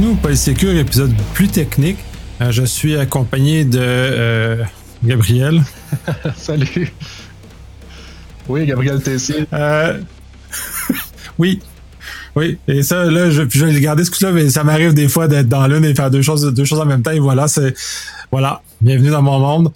Bienvenue au Polysécure, épisode plus technique. Euh, je suis accompagné de euh, Gabriel. Salut. Oui, Gabriel Tessier. Euh, oui. Oui, et ça, là, je, je vais garder ce coup-là, mais ça m'arrive des fois d'être dans l'une et faire deux choses, deux choses en même temps. Et voilà, c'est voilà, bienvenue dans mon monde.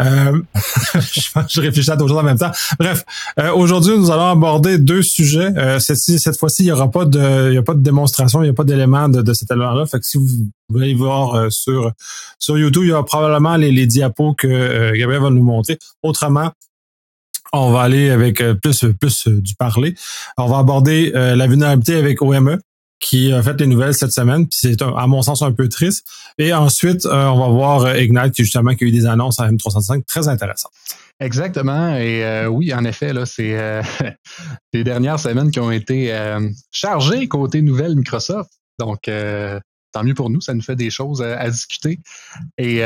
Euh, je, réfléchis à deux choses en même temps. Bref, euh, aujourd'hui, nous allons aborder deux sujets. Euh, cette, fois-ci, il n'y aura pas de, il a pas de démonstration, il n'y a pas d'éléments de, de, cet élément-là. Fait que si vous voulez voir euh, sur sur YouTube, il y aura probablement les, les diapos que euh, Gabriel va nous montrer. Autrement, on va aller avec plus plus du parler. On va aborder la vulnérabilité avec OME, qui a fait les nouvelles cette semaine, puis c'est à mon sens un peu triste. Et ensuite, euh, on va voir euh, Ignite qui justement qui a eu des annonces à M365 très intéressantes. Exactement. Et euh, oui, en effet, là, c'est les dernières semaines qui ont été chargées côté nouvelles Microsoft. Donc, tant mieux pour nous, ça nous fait des choses à, discuter. Et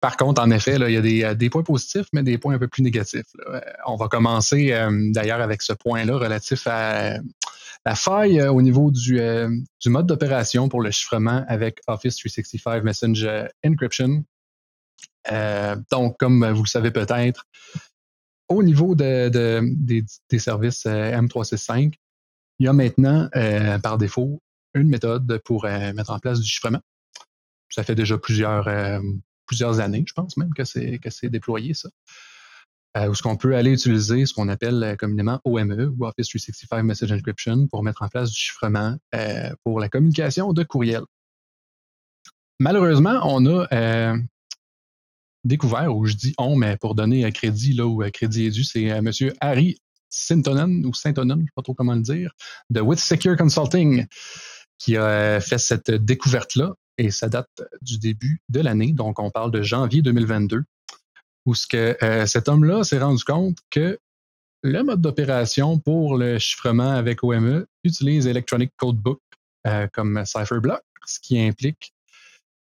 par contre, en effet, là, il y a des, des, points positifs, mais des points un peu plus négatifs. On va commencer d'ailleurs avec ce point-là relatif à la faille euh, au niveau du, euh, du mode d'opération pour le chiffrement avec Office 365 Messenger Encryption. Euh, donc, comme vous le savez peut-être, au niveau de, des, services M365, il y a maintenant, par défaut, une méthode pour mettre en place du chiffrement. Ça fait déjà plusieurs, années, je pense même que c'est déployé, ça. Euh, où ce qu'on peut aller utiliser ce qu'on appelle euh, communément OME ou Office 365 Message Encryption pour mettre en place du chiffrement euh, pour la communication de courriel. Malheureusement, on a découvert, ou je dis on, mais pour donner crédit là où crédit est dû, c'est M. Harry Sintonen ou Sintonen, je ne sais pas trop comment le dire, de With Secure Consulting, qui a fait cette découverte-là, et ça date du début de l'année, donc on parle de janvier 2022 où ce que euh, cet homme-là s'est rendu compte que le mode d'opération pour le chiffrement avec OME utilise Electronic Codebook euh, comme CipherBlock, ce qui implique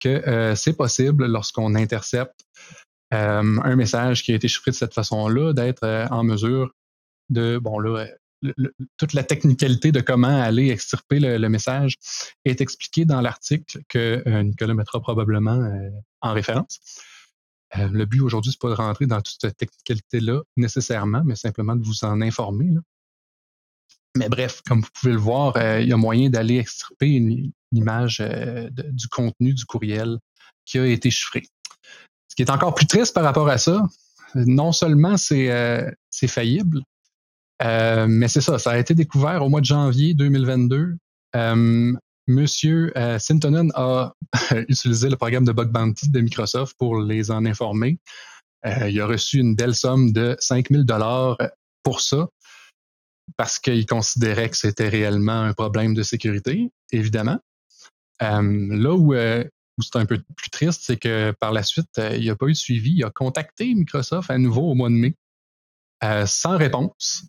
que euh, c'est possible lorsqu'on intercepte un message qui a été chiffré de cette façon-là, d'être en mesure de, bon là, toute la technicalité de comment aller extirper le, message est expliquée dans l'article que Nicolas mettra probablement en référence. Euh, le but aujourd'hui, c'est pas de rentrer dans toute cette technicalité-là nécessairement, mais simplement de vous en informer. Mais bref, comme vous pouvez le voir, euh, il y a moyen d'aller extirper une, image euh, du contenu du courriel qui a été chiffré. Ce qui est encore plus triste par rapport à ça, non seulement c'est faillible, mais c'est ça, ça a été découvert au mois de janvier 2022. Monsieur euh, Sintonen a utilisé le programme de bug bounty de Microsoft pour les en informer. Euh, il a reçu une belle somme de 5000 dollars pour ça parce qu'il considérait que c'était réellement un problème de sécurité, évidemment. Euh, là où, où c'est un peu plus triste, c'est que par la suite, il n'a pas eu de suivi. Il a contacté Microsoft à nouveau au mois de mai sans réponse.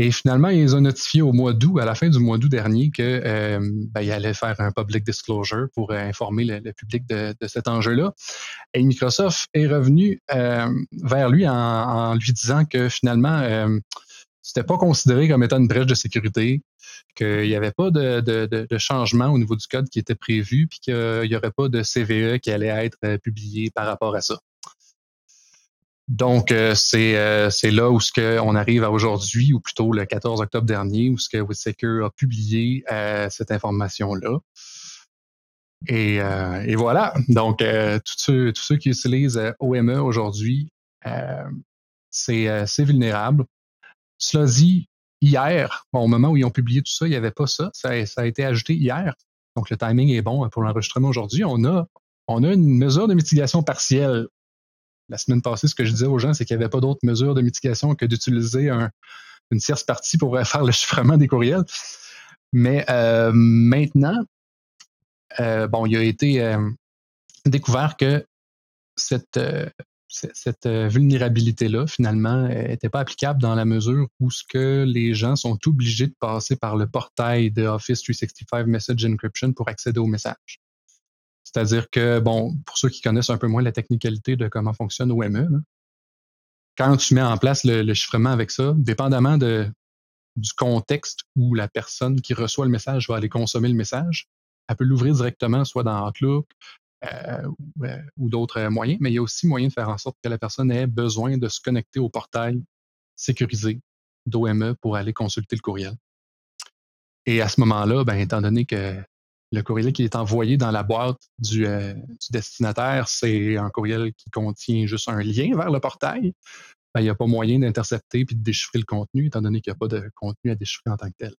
Et finalement, ils ont notifié au mois d'août, à la fin du mois d'août dernier, que euh, ben, allait faire un public disclosure pour euh, informer le, public de, cet enjeu-là. Et Microsoft est revenu euh, vers lui en, lui disant que finalement, euh, c'était pas considéré comme étant une brèche de sécurité, qu'il n'y avait pas de, de, changement au niveau du code qui était prévu, puis qu'il n'y aurait pas de CVE qui allait être publié par rapport à ça. Donc, euh, euh, c'est là où ce que on arrive à aujourd'hui, ou plutôt le 14 octobre dernier, où ce que WithSecure a publié euh, cette information-là. Et, et, voilà. Donc, tous, ceux, ceux qui utilisent OME aujourd'hui, c'est vulnérable. Cela dit, hier, au moment où ils ont publié tout ça, il n'y avait pas ça. ça. ça. a été ajouté hier. Donc, le timing est bon pour l'enregistrement aujourd'hui. On a, on a une mesure de mitigation partielle la semaine passée, ce que je disais aux gens, c'est qu'il n'y avait pas d'autres mesures de mitigation que d'utiliser une tierce partie pour faire le chiffrement des courriels. Mais euh, maintenant, euh, bon, il a été euh, découvert que cette, cette vulnérabilité-là, finalement, n'était pas applicable dans la mesure où ce que les gens sont obligés de passer par le portail de Office 365 Message Encryption pour accéder aux messages. C'est-à-dire que, bon, pour ceux qui connaissent un peu moins la technicalité de comment fonctionne OME, quand tu mets en place le, chiffrement avec ça, dépendamment du contexte où la personne qui reçoit le message va aller consommer le message, elle peut l'ouvrir directement, soit dans Outlook euh, ou, d'autres moyens, mais il y a aussi moyen de faire en sorte que la personne ait besoin de se connecter au portail sécurisé d'OME pour aller consulter le courriel. Et à ce moment-là, ben, étant donné que le courriel qui est envoyé dans la boîte du, destinataire, c'est un courriel qui contient juste un lien vers le portail, ben, il n'y a pas moyen d'intercepter puis de déchiffrer le contenu, étant donné qu'il n'y a pas de contenu à déchiffrer en tant que tel.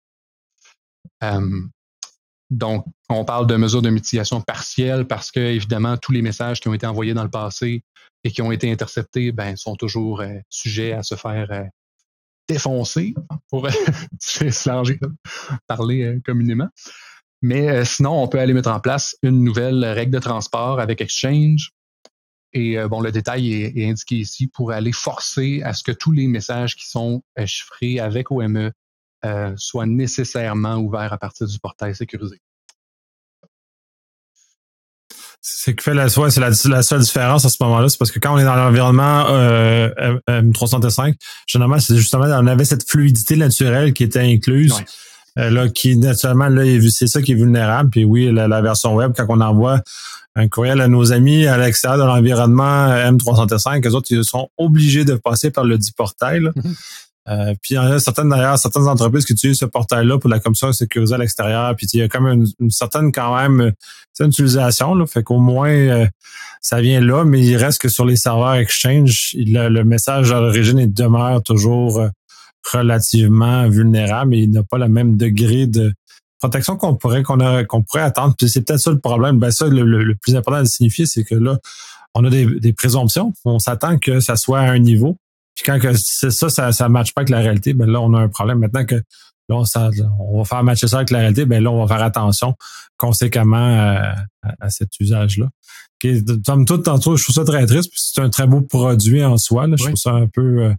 donc, on parle de mesures de mitigation partielle parce que, évidemment, tous les messages qui ont été envoyés dans le passé et qui ont été interceptés ben, sont toujours euh, sujets à se faire euh, défoncer, pour parler euh, communément. Mais sinon, on peut aller mettre en place une nouvelle règle de transport avec Exchange et euh, bon, le détail est, indiqué ici pour aller forcer à ce que tous les messages qui sont euh, chiffrés avec OME euh, soient nécessairement ouverts à partir du portail sécurisé. C'est que fait la, c'est la, seule différence à ce moment-là, c'est parce que quand on est dans l'environnement M365, généralement, c'est justement, on avait cette fluidité naturelle qui était incluse. Là, qui naturellement, là, c'est ça qui est vulnérable. Puis oui, la, version web, quand on envoie un courriel à nos amis à l'extérieur de l'environnement M365. Les autres, ils sont obligés de passer par le dit portail. Mm-hmm. Euh, puis il y a certaines d'ailleurs certaines entreprises qui utilisent ce portail-là pour la commission sécurisée à l'extérieur. Puis il y a quand même une, certaine quand même c'est une utilisation. Là, fait qu'au moins euh, ça vient là, mais il reste que sur les serveurs Exchange, le, message d'origine demeure toujours euh, relativement vulnérable et il n'a pas le même degré de, protection qu'on pourrait qu'on qu'on pourrait attendre. Puis c'est peut-être ça le problème. Ben ça, le, plus important à signifier, c'est que là, on a des, présomptions. On s'attend que ça soit à un niveau. Puis quand que c'est ça, ça, ça matche pas avec la réalité, ben là, on a un problème. Maintenant que là, ça, on va faire matcher ça avec la réalité, ben là, on va faire attention conséquemment à, cet usage-là. Comme tout, tantôt, je trouve ça très triste, puis c'est un très beau produit en soi. Là. Je trouve ça un peu. Euh,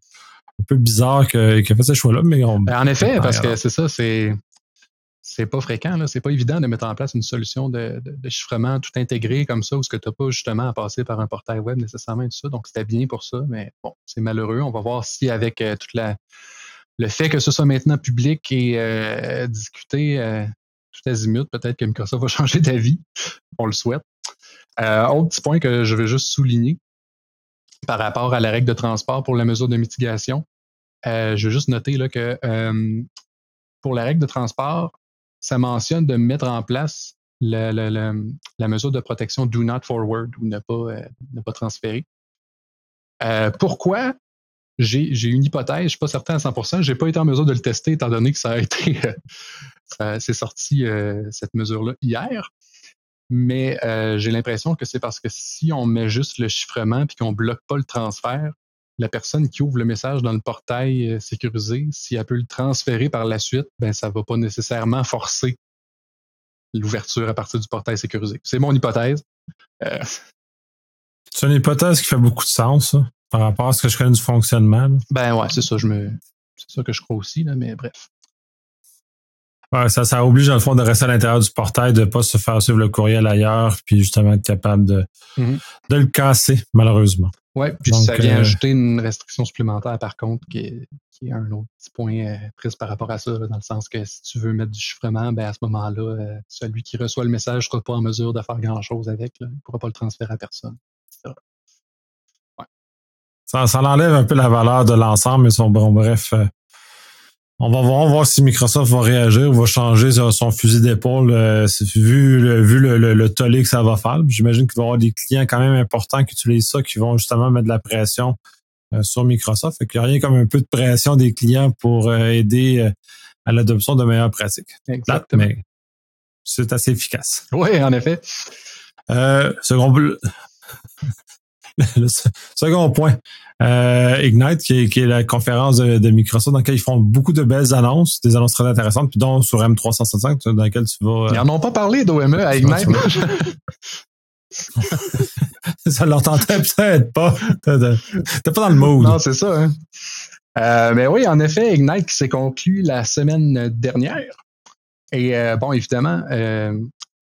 un peu bizarre qu'il ait fait ce choix-là, mais on, ben, En effet, parce que c'est ça, c'est c'est pas fréquent, là. C'est pas évident de mettre en place une solution de, chiffrement tout intégré comme ça, où ce que tu n'as pas justement à passer par un portail web nécessairement et tout ça. Donc, c'était bien pour ça, mais bon, c'est malheureux. On va voir si avec euh, toute la le fait que ce soit maintenant public et euh, discuté euh, tout azimut, peut-être que Microsoft va changer d'avis. On le souhaite. autre petit point que je veux juste souligner par rapport à la règle de transport pour la mesure de mitigation. Je veux juste noter là, que pour la règle de transport, ça mentionne de mettre en place la, mesure de protection do not forward ou ne pas, euh, ne pas transférer. Euh, pourquoi? J'ai une hypothèse, je ne suis pas certain à 100%, je n'ai pas été en mesure de le tester étant donné que ça a été, c'est sorti cette mesure-là hier. Mais j'ai l'impression que c'est parce que si on met juste le chiffrement puis qu'on bloque pas le transfert, la personne qui ouvre le message dans le portail euh, sécurisé, si elle peut le transférer par la suite, ben ça va pas nécessairement forcer l'ouverture à partir du portail sécurisé. C'est mon hypothèse. Euh, c'est une hypothèse qui fait beaucoup de sens par rapport à ce que je connais du fonctionnement. Ben ouais, c'est ça, je me. C'est ça que je crois aussi, là, mais bref. Ouais, ça, ça oblige, dans le fond, de rester à l'intérieur du portail, de ne pas se faire suivre le courriel ailleurs, puis justement être capable de, mm-hmm. de le casser, malheureusement. Oui, puis ça vient euh, ajouter une restriction supplémentaire, par contre, qui est, qui est un autre petit point euh, triste par rapport à ça, dans le sens que si tu veux mettre du chiffrement, ben à ce moment-là, euh, celui qui reçoit le message ne sera pas en mesure de faire grand-chose avec. Là. Il ne pourra pas le transférer à personne. Ouais. Ça, ça enlève un peu la valeur de l'ensemble, mais son, bon, bref, on va voir, voir si Microsoft va réagir va changer son fusil d'épaule euh, vu, le, vu le, le, tollé que ça va faire. J'imagine qu'il va y avoir des clients quand même importants qui utilisent ça, qui vont justement mettre de la pression euh, sur Microsoft. Fait qu'il n'y a rien comme un peu de pression des clients pour euh, aider à l'adoption de meilleures pratiques. Exactement. mais c'est assez efficace. Oui, en effet. second, le second point, euh, Ignite, qui est, qui est, la conférence de, Microsoft, dans laquelle ils font beaucoup de belles annonces, des annonces très intéressantes, puis dont sur M365, dans laquelle tu vas... Ils n'en ont pas parlé d'OME à Ignite. ça leur tentait peut-être pas. T'es pas dans le mood. Non, c'est ça. Hein. Euh, mais oui, en effet, Ignite qui s'est conclu la semaine dernière. Et euh, bon, évidemment,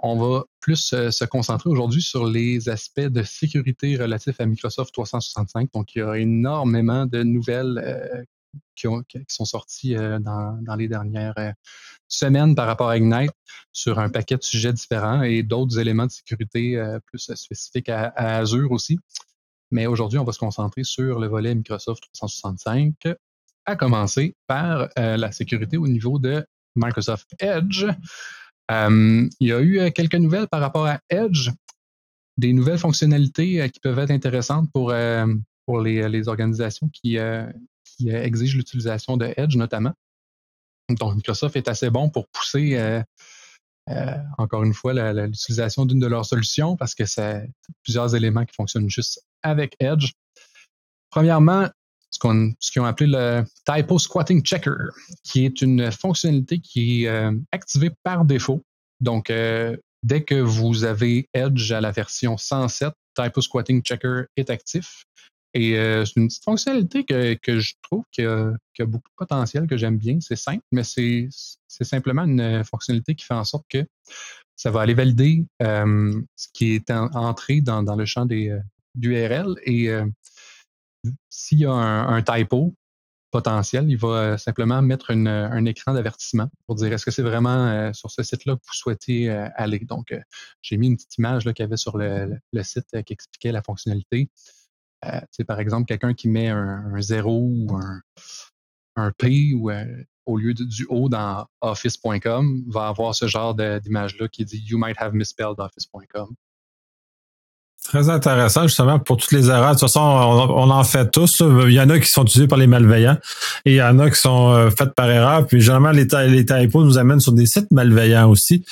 on va plus euh, se concentrer aujourd'hui sur les aspects de sécurité relatifs à Microsoft 365. Donc, il y a énormément de nouvelles euh, qui, sont sortis dans, dans, les dernières semaines par rapport à Ignite sur un paquet de sujets différents et d'autres éléments de sécurité plus spécifiques à Azure aussi. Mais aujourd'hui, on va se concentrer sur le volet Microsoft 365, à commencer par la sécurité au niveau de Microsoft Edge. Il y a eu quelques nouvelles par rapport à Edge des nouvelles fonctionnalités euh, qui peuvent être intéressantes pour, euh, pour les, les organisations qui, euh, qui exigent l'utilisation de Edge notamment. Donc, Microsoft est assez bon pour pousser, encore une fois, l'utilisation d'une de leurs solutions parce que c'est plusieurs éléments qui fonctionnent juste avec Edge. Premièrement, ce qu'on ce qu'ils ont appelé le Typo Squatting Checker, qui est une fonctionnalité qui est activée par défaut. Donc, Dès que vous avez Edge à la version 107, Typo Squatting Checker est actif. Et euh, c'est une petite fonctionnalité que, que je trouve qui a, beaucoup de potentiel, que j'aime bien. C'est simple, mais c'est simplement une fonctionnalité qui fait en sorte que ça va aller valider euh, ce qui est entré dans, dans, le champ des, euh, URL. Et s'il y a un, un, typo, potentiel. Il va euh, simplement mettre un écran d'avertissement pour dire est-ce que c'est vraiment euh, sur ce site-là que vous souhaitez euh, aller? Donc, j'ai mis une petite image qu'il y avait sur le, site qui expliquait la fonctionnalité. par exemple quelqu'un qui met un, 0 ou un, un P au lieu du O dans office.com va avoir ce genre d'image-là qui dit You might have misspelled office.com. Très intéressant, justement, pour toutes les erreurs. De toute façon, on, en fait tous. Il y en a qui sont utilisés par les malveillants et il y en a qui sont euh, faites par erreur. Puis généralement, les, les typos nous amènent sur des sites malveillants aussi.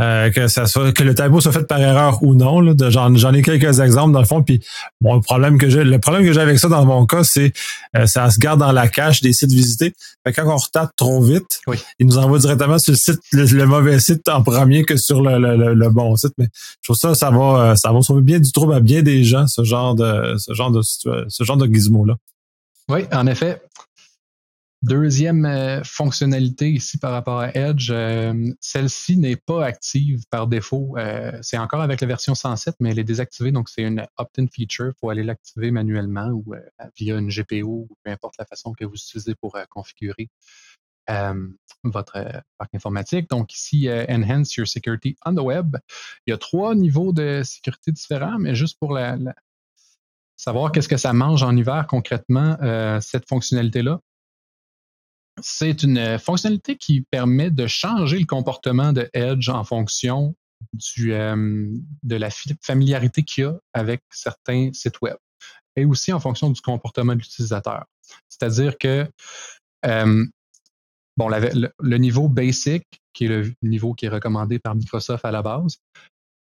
Euh, que ça soit que le typo soit fait par erreur ou non. Là, j'en, ai quelques exemples dans le fond. Puis bon, le problème que j'ai, le problème que j'ai avec ça dans mon cas, c'est euh, ça se garde dans la cache des sites visités. Fait quand on retape trop vite, il nous envoie directement sur le site, le, mauvais site en premier que sur le, le, bon site. Mais je trouve ça, ça va, ça va sauver bien du trouble à bien des gens, ce genre de ce genre de ce genre de gizmo là. Oui, en effet. Deuxième euh, fonctionnalité ici par rapport à Edge, euh, celle-ci n'est pas active par défaut. Euh, c'est encore avec la version 107, mais elle est désactivée, donc c'est une opt-in feature. Faut aller l'activer manuellement ou via une GPO ou peu importe la façon que vous utilisez pour configurer votre parc informatique. Donc ici, Enhance Your Security on the Web. Il y a trois niveaux de sécurité différents, mais juste pour savoir qu'est-ce que ça mange en hiver concrètement, cette fonctionnalité-là c'est une fonctionnalité qui permet de changer le comportement de Edge en fonction du, euh, de la familiarité qu'il y a avec certains sites web et aussi en fonction du comportement de l'utilisateur. C'est-à-dire que euh, bon, le, niveau basic, qui est le niveau qui est recommandé par Microsoft à la base,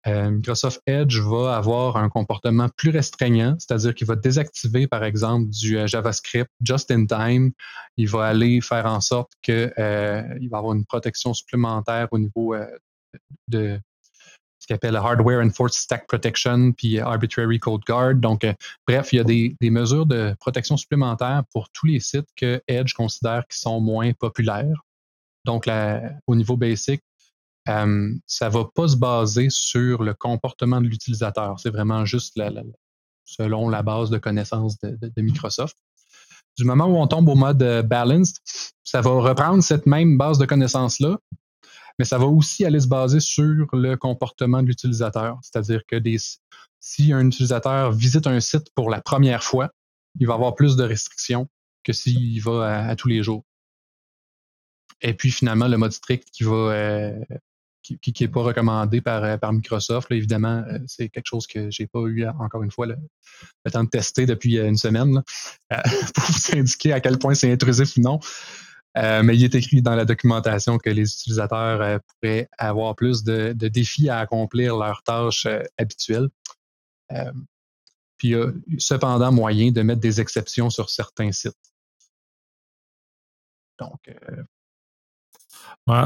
euh, Microsoft Edge va avoir un comportement plus restreignant, c'est-à-dire qu'il va désactiver, par exemple, du euh, JavaScript just in time. Il va aller faire en sorte qu'il euh, va avoir une protection supplémentaire au niveau de ce qu'il appelle Hardware Enforced Stack Protection, puis Arbitrary Code Guard. Donc, bref, il y a des, mesures de protection supplémentaires pour tous les sites que Edge considère qui sont moins populaires. Donc, au niveau basic, euh, ça va pas se baser sur le comportement de l'utilisateur. C'est vraiment juste selon la base de connaissances de, Microsoft. Du moment où on tombe au mode euh, balanced, ça va reprendre cette même base de connaissances-là, mais ça va aussi aller se baser sur le comportement de l'utilisateur. C'est-à-dire que si un utilisateur visite un site pour la première fois, il va avoir plus de restrictions que s'il va à, tous les jours. Et puis finalement, le mode strict qui va euh, qui n'est pas recommandé par, euh, par Microsoft. évidemment, euh, c'est quelque chose que j'ai pas eu encore une fois le, temps de tester depuis euh, une semaine pour vous indiquer à quel point c'est intrusif ou non. Mais il est écrit dans la documentation que les utilisateurs pourraient avoir plus de, défis à accomplir leurs tâches habituelles. puis il y a cependant moyen de mettre des exceptions sur certains sites. Donc,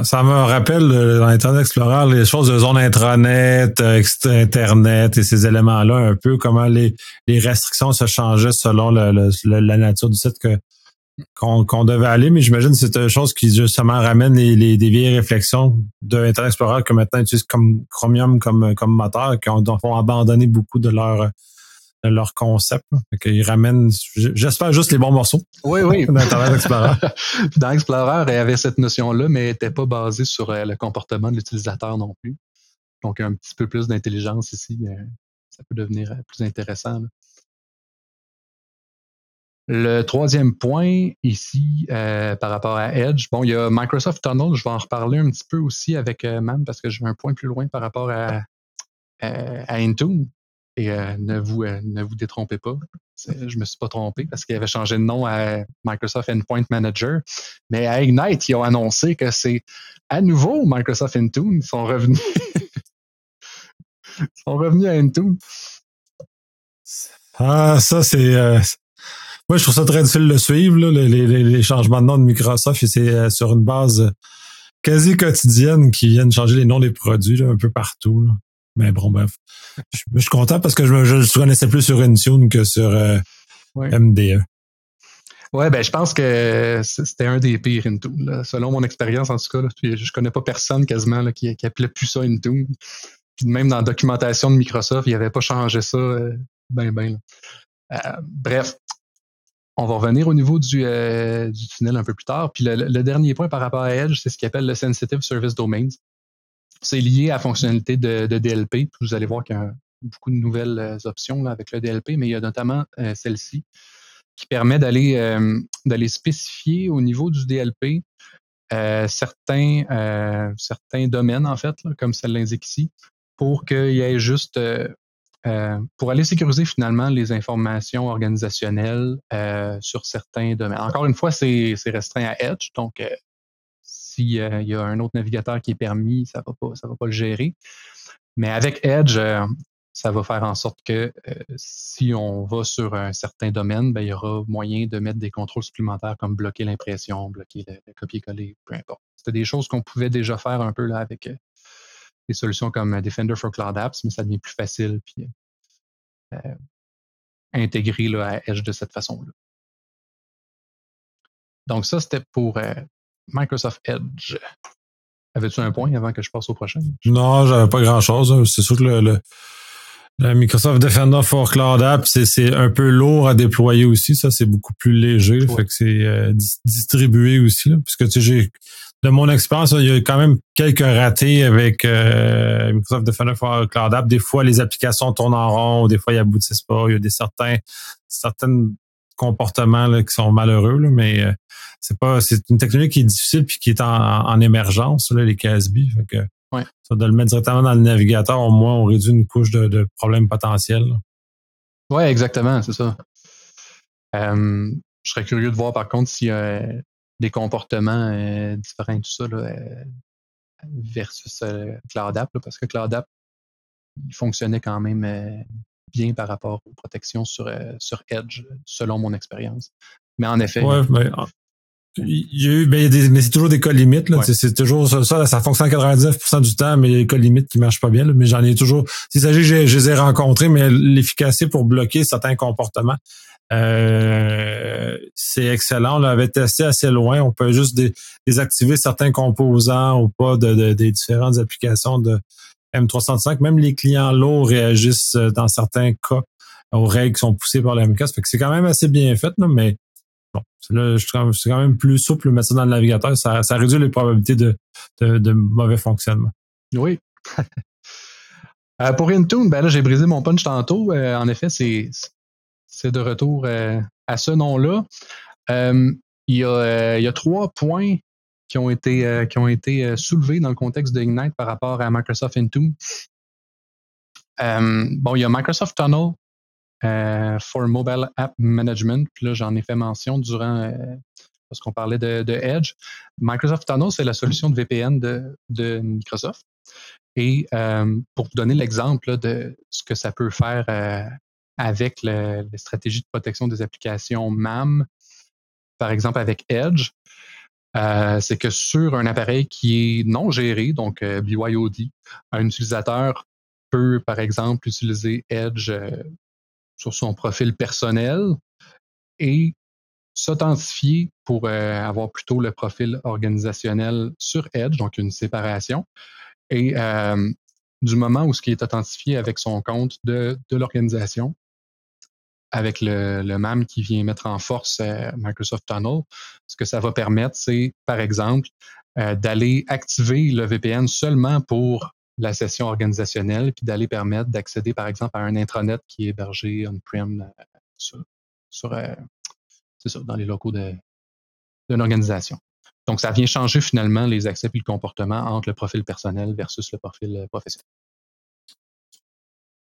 ça me rappelle euh, dans Internet Explorer les choses de zone intranet, euh, Internet et ces éléments-là, un peu comment les, restrictions se changeaient selon la nature du site que qu'on devait aller, mais j'imagine que c'est une chose qui justement ramène les, les, des vieilles réflexions de Internet Explorer que maintenant utilisent comme Chromium comme, comme moteur, qui ont, ont abandonné beaucoup de leur leur concept. Ils ramènent, j'espère, juste les bons morceaux. Oui, oui. dans Internet Explorer. dans Explorer, il y avait cette notion-là, mais elle n'était pas basée sur euh, le comportement de l'utilisateur non plus. Donc, un petit peu plus d'intelligence ici, euh, ça peut devenir euh, plus intéressant. Le troisième point ici par rapport à Edge, bon, il y a Microsoft Tunnel, je vais en reparler un petit peu aussi avec MAM parce que j'ai un point plus loin par rapport à, Intune. Et euh, ne, vous, euh, détrompez pas. Je me suis pas trompé parce qu'il avait changé de nom à Microsoft Endpoint Manager. Mais à Ignite, ils ont annoncé que c'est à nouveau Microsoft Intune. Ils sont revenus. sont revenus à Intune. Ah, ça, c'est. Euh, moi, je trouve ça très difficile de suivre, là, les, les, les, changements de nom de Microsoft. C'est sur une base quasi quotidienne qui viennent changer les noms des produits un peu partout. Là. Mais bon, bref. Je, suis content parce que je, je, connaissais plus sur Intune que sur euh, MDE. Ouais, ben je pense que c'était un des pires Intune. Selon mon expérience, en tout cas, là, je connais pas personne quasiment là, qui, qui appelait plus ça Intune. Puis même dans la documentation de Microsoft, il n'avait pas changé ça euh, ben ben. Euh, bref, on va revenir au niveau du, euh, du tunnel un peu plus tard. Puis le, dernier point par rapport à Edge, c'est ce qu'il appelle le Sensitive Service Domains. C'est lié à la fonctionnalité de, DLP. Vous allez voir qu'il y a beaucoup de nouvelles euh, options avec le DLP, mais il y a notamment euh, celle-ci qui permet d'aller d'aller spécifier au niveau du DLP certains certains domaines en fait, comme ça l'indique ici, pour qu'il y ait juste pour aller sécuriser finalement les informations organisationnelles sur certains domaines. Encore une fois, c'est restreint à Edge, donc s'il euh, y a un autre navigateur qui est permis, ça ne va, pas, va pas le gérer. Mais avec Edge, euh, ça va faire en sorte que euh, si on va sur un certain domaine, ben, il y aura moyen de mettre des contrôles supplémentaires comme bloquer l'impression, bloquer le, copier-coller, peu importe. C'était des choses qu'on pouvait déjà faire un peu là avec des solutions comme Defender for Cloud Apps, mais ça devient plus facile puis euh, intégré là, à Edge de cette façon-là. Donc ça, c'était pour Microsoft Edge. Avais-tu un point avant que je passe au prochain? Non, j'avais pas grand-chose. C'est sûr que le, le, Microsoft Defender for Cloud App, c'est un peu lourd à déployer aussi. Ça, c'est beaucoup plus léger. Fait que c'est euh, distribué aussi. Là, puisque tu sais, de mon expérience, il y a quand même quelques ratés avec euh, Microsoft Defender for Cloud App. Des fois, les applications tournent en rond, des fois, ils aboutissent pas. Il y a des certains, certaines comportements là, qui sont malheureux, là, mais euh, c'est pas c'est une technologie qui est difficile puis qui est en, émergence, là, les KSB. Fait que, ça, de le mettre directement dans le navigateur, au moins, on réduit une couche de, problèmes potentiels. Oui, exactement, c'est ça. Euh, je serais curieux de voir par contre s'il y a des comportements euh, différents tout ça là, versus Cloud App, parce que Cloud App, il fonctionnait quand même bien par rapport aux protections sur, euh, sur Edge, selon mon expérience. Mais en effet. Ouais, mais, ah, il y a eu, ben, il y a des, mais c'est toujours des cas limites. Là. C'est toujours ça, ça, fonctionne 99% du temps, mais il y a des cas limites qui marchent pas bien. mais j'en ai toujours. S'il s'agit, je, je les ai rencontrés, mais l'efficacité pour bloquer certains comportements, euh, c'est excellent. On l'avait testé assez loin. On peut juste désactiver certains composants ou pas de, des différentes applications de, M365, même les clients lourds réagissent euh, dans certains cas aux règles qui sont poussées par la Fait que c'est quand même assez bien fait, mais bon, c'est quand même plus souple ça dans le navigateur. Ça, réduit les probabilités de, mauvais fonctionnement. Oui. Euh, pour Intune, ben là, j'ai brisé mon punch tantôt. Euh, en effet, c'est, de retour à ce nom-là. il, y a, trois points qui ont été, euh, qui ont été euh, soulevés dans le contexte de Ignite par rapport à Microsoft Intune. Euh, bon, il y a Microsoft Tunnel for Mobile App Management. Puis là, j'en ai fait mention durant, parce qu'on parlait de, Edge. Microsoft Tunnel, c'est la solution de VPN de, Microsoft. Et pour vous donner l'exemple de ce que ça peut faire avec les stratégies de protection des applications MAM, par exemple avec Edge, euh, c'est que sur un appareil qui est non géré, donc euh, BYOD, un utilisateur peut, par exemple, utiliser Edge euh, sur son profil personnel et s'authentifier pour avoir plutôt le profil organisationnel sur Edge, donc une séparation. Et du moment où ce qui est authentifié avec son compte de, l'organisation, avec le, MAM qui vient mettre en force euh, Microsoft Tunnel, ce que ça va permettre, c'est, par exemple, euh, d'aller activer le VPN seulement pour la session organisationnelle, puis d'aller permettre d'accéder, par exemple, à un intranet qui est hébergé on-prem sur, sur ça, dans les locaux d'une organisation. Donc, ça vient changer finalement les accès et le comportement entre le profil personnel versus le profil professionnel.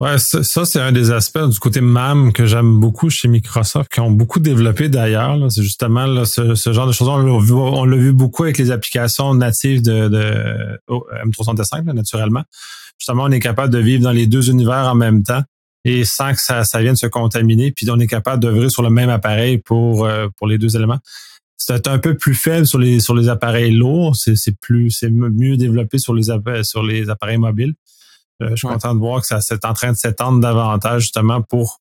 Ouais, ça, c'est un des aspects du côté MAM que j'aime beaucoup chez Microsoft, qui ont beaucoup développé d'ailleurs. C'est justement là, ce, genre de choses. On l'a vu, beaucoup avec les applications natives de, de M365, naturellement. Justement, on est capable de vivre dans les deux univers en même temps et sans que ça, ça vienne se contaminer. Puis on est capable d'œuvrer sur le même appareil pour, euh, pour les deux éléments. C'est un peu plus faible sur les sur les appareils lourds. C'est plus c'est mieux développé sur les sur les appareils mobiles. Euh, je suis content de voir que ça c'est en train de s'étendre davantage justement pour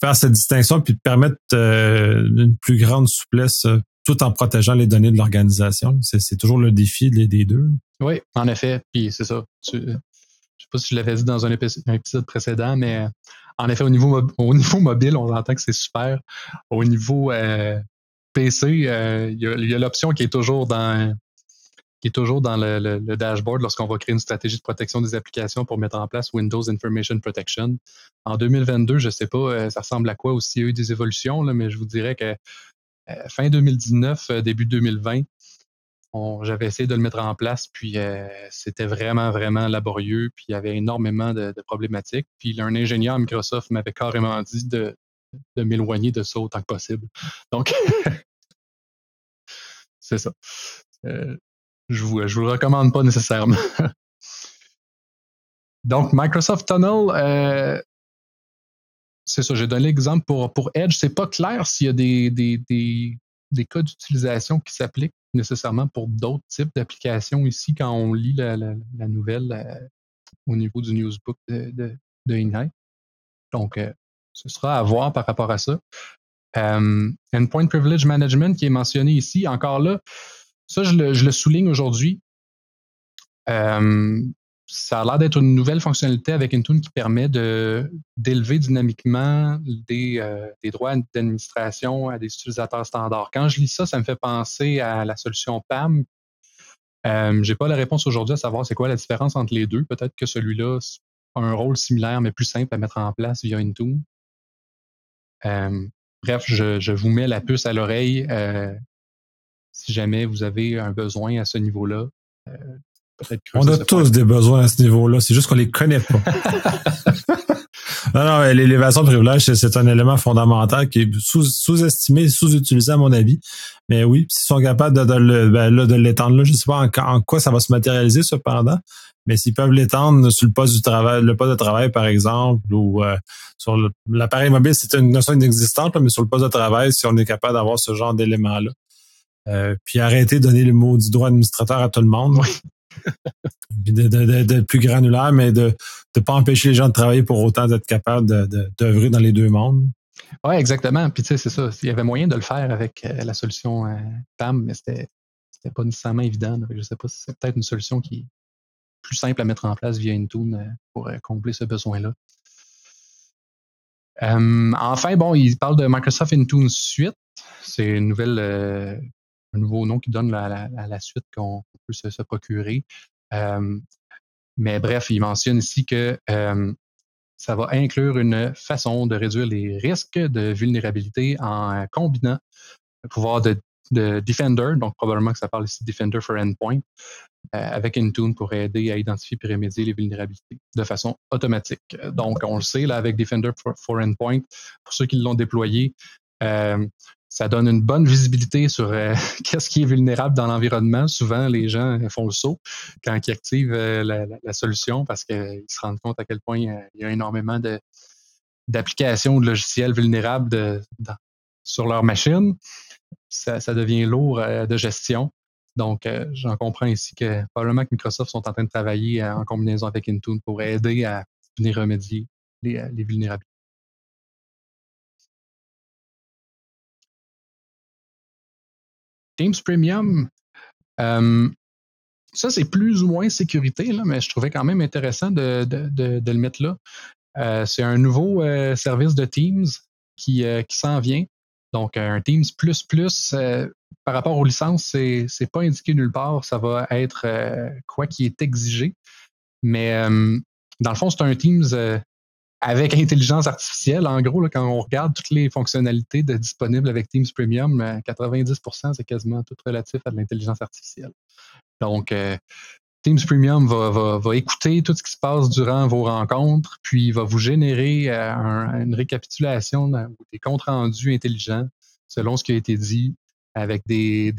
faire cette distinction puis permettre euh, une plus grande souplesse euh, tout en protégeant les données de l'organisation. C'est toujours le défi des, deux. Oui, en effet. Puis c'est ça. Je ne sais pas si je l'avais dit dans un épisode précédent, mais en effet, au niveau, au niveau mobile, on entend que c'est super. Au niveau PC, il y a l'option qui est toujours dans qui est toujours dans le, dashboard lorsqu'on va créer une stratégie de protection des applications pour mettre en place Windows Information Protection. En 2022, je ne sais pas, euh, ça ressemble à quoi aussi, il y a eu des évolutions, mais je vous dirais que euh, fin 2019, euh, début 2020, j'avais essayé de le mettre en place, puis c'était vraiment, vraiment laborieux, puis il y avait énormément de, problématiques. Puis un ingénieur à Microsoft m'avait carrément dit de m'éloigner de ça autant que possible. Donc, c'est ça je vous, je vous le recommande pas nécessairement. Donc, Microsoft Tunnel, euh, c'est ça, j'ai donné l'exemple pour, pour Edge. C'est pas clair s'il y a des, des, des, des cas d'utilisation qui s'appliquent nécessairement pour d'autres types d'applications ici quand on lit la, la, nouvelle euh, au niveau du newsbook de, de, de Donc, euh, ce sera à voir par rapport à ça. Endpoint Privilege Management qui est mentionné ici, encore là, ça, je le, souligne aujourd'hui. Euh, ça a l'air d'être une nouvelle fonctionnalité avec Intune qui permet de d'élever dynamiquement des, euh, des droits d'administration à des utilisateurs standards. Quand je lis ça, ça me fait penser à la solution PAM. Euh, J'ai pas la réponse aujourd'hui à savoir c'est quoi la différence entre les deux. Peut-être que celui-là a un rôle similaire mais plus simple à mettre en place via Intune. Bref, je, je, vous mets la puce à l'oreille. Si jamais vous avez un besoin à ce niveau-là. Euh, On a tous des besoins à ce niveau-là, c'est juste qu'on les connaît pas. non, non, l'élévation de privilège, c'est un élément fondamental qui est sous-estimé, sous-utilisé à mon avis. Mais oui, s'ils sont capables de, de, ben, de l'étendre là, je ne sais pas en, quoi ça va se matérialiser cependant, mais s'ils peuvent l'étendre sur le poste du travail, le poste de travail, par exemple, ou euh, sur l'appareil mobile, c'est une notion inexistante, mais sur le poste de travail, si on est capable d'avoir ce genre d'éléments-là, euh, puis arrêter de donner le mot du droit administrateur à tout le monde. puis de, plus granulaire, mais de ne pas empêcher les gens de travailler pour autant d'être capables d'œuvrer dans les deux mondes. Oui, exactement. Puis tu sais, c'est ça. Il y avait moyen de le faire avec euh, la solution euh, PAM, mais c'était c'était pas nécessairement évident. Je ne sais pas si c'est peut-être une solution qui est plus simple à mettre en place via Intune pour combler ce besoin-là. enfin, bon, il parle de Microsoft Intune Suite. C'est une nouvelle un nouveau nom qui donne la, la, suite qu'on peut se, procurer. Euh, mais bref, il mentionne ici que euh, ça va inclure une façon de réduire les risques de vulnérabilité en combinant le pouvoir de, Defender, donc probablement que ça parle ici de Defender for Endpoint, euh, avec Intune pour aider à identifier et remédier les vulnérabilités de façon automatique. Donc, on le sait, là, avec Defender for, Endpoint, pour ceux qui l'ont déployé, ça donne une bonne visibilité sur euh, qu'est-ce qui est vulnérable dans l'environnement. Souvent, les gens font le saut quand ils activent euh, la, solution parce qu'ils se rendent compte à quel point il y a énormément d'applications ou de logiciels vulnérables sur leur machine. Ça, devient lourd euh, de gestion. Donc, j'en comprends ici que probablement que Microsoft sont en train de travailler en combinaison avec Intune pour aider à venir remédier les vulnérabilités. Teams Premium, euh, ça, c'est plus ou moins sécurité, là, mais je trouvais quand même intéressant de, le mettre là. Euh, c'est un nouveau euh, service de Teams qui, s'en vient. Donc, un Teams plus plus, par rapport aux licences, c'est, c'est pas indiqué nulle part. Ça va être quoi qui est exigé. Mais dans le fond, c'est un Teams avec intelligence artificielle. En gros, quand on regarde toutes les fonctionnalités disponibles avec Teams Premium, 90% c'est quasiment tout relatif à de l'intelligence artificielle. Donc, euh, Teams Premium va, écouter tout ce qui se passe durant vos rencontres, puis va vous générer euh, une récapitulation ou des comptes rendus intelligents selon ce qui a été dit, avec des,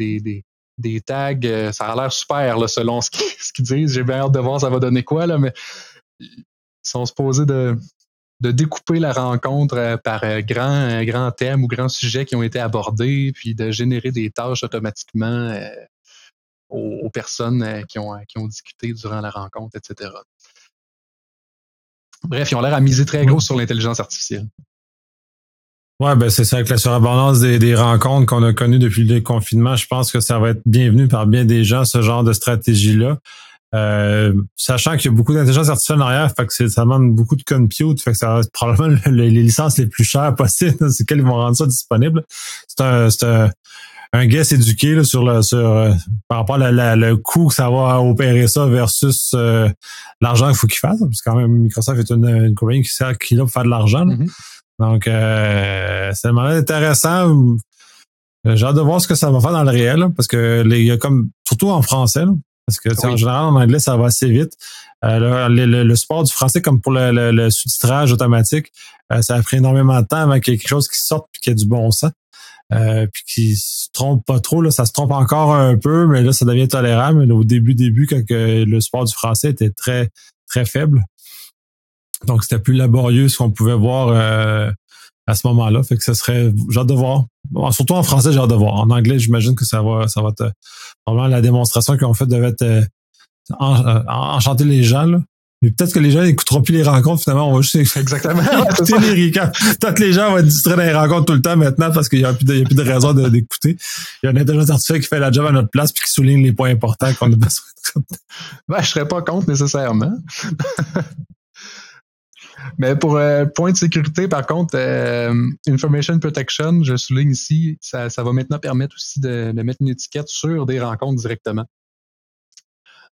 tags. Euh, ça a l'air super selon ce qu'ils disent. J'ai bien hâte de voir ça va donner quoi, là, mais ils sont supposés de, de découper la rencontre par grand, grand thème ou grand sujet qui ont été abordés, puis de générer des tâches automatiquement aux, personnes euh, qui, ont, qui ont discuté durant la rencontre, etc. Bref, ils ont l'air à miser très gros sur l'intelligence artificielle. Ouais, ben c'est ça, avec la surabondance des, des rencontres qu'on a connues depuis le confinement, je pense que ça va être bienvenu par bien des gens, ce genre de stratégie-là. Euh, sachant qu'il y a beaucoup d'intelligence artificielle en arrière, fait que ça demande beaucoup de compute, fait que ça va être probablement les, licences les plus chères possibles, c'est qu'elles vont rendre ça disponible. C'est un, un, un guest éduqué sur le sur euh, par rapport à le coût que ça va opérer ça versus euh, l'argent qu'il faut qu'il fasse. Parce que quand même, Microsoft est une, compagnie qui sert qui là pour faire de l'argent. Mm-hmm. Donc euh, c'est vraiment intéressant. J'ai hâte de voir ce que ça va faire dans le réel, parce que il y a comme surtout en français, parce que en général en anglais ça va assez vite. le, le, support du français comme pour le, le, sous-titrage automatique, ça a pris énormément de temps avant qu'il y ait quelque chose qui sorte et qu'il y ait du bon sens. Euh, puis qui se trompe pas trop. Là, ça se trompe encore un peu, mais là, ça devient tolérable. Mais au début, début, quand le sport du français était très, très faible. Donc, c'était plus laborieux ce qu'on pouvait voir euh, à ce moment-là. Fait que ça serait. J'ai hâte de voir. surtout en français, j'ai hâte de voir. En anglais, j'imagine que ça va, ça va être. Vraiment, la démonstration qu'ils ont faite devait être euh, enchanter les gens. Là peut-être que les gens n'écouteront plus les rencontres, finalement, on va juste Exactement. écouter les Peut-être que les gens vont être distraits dans les rencontres tout le temps maintenant parce qu'il n'y a, plus de, plus de raison d'écouter. Il y a une intelligence artificielle qui fait la job à notre place puis qui souligne les points importants qu'on a besoin de. ben, je serais pas contre nécessairement. Mais pour euh, point de sécurité, par contre, euh, Information Protection, je souligne ici, ça, ça va maintenant permettre aussi de, de mettre une étiquette sur des rencontres directement.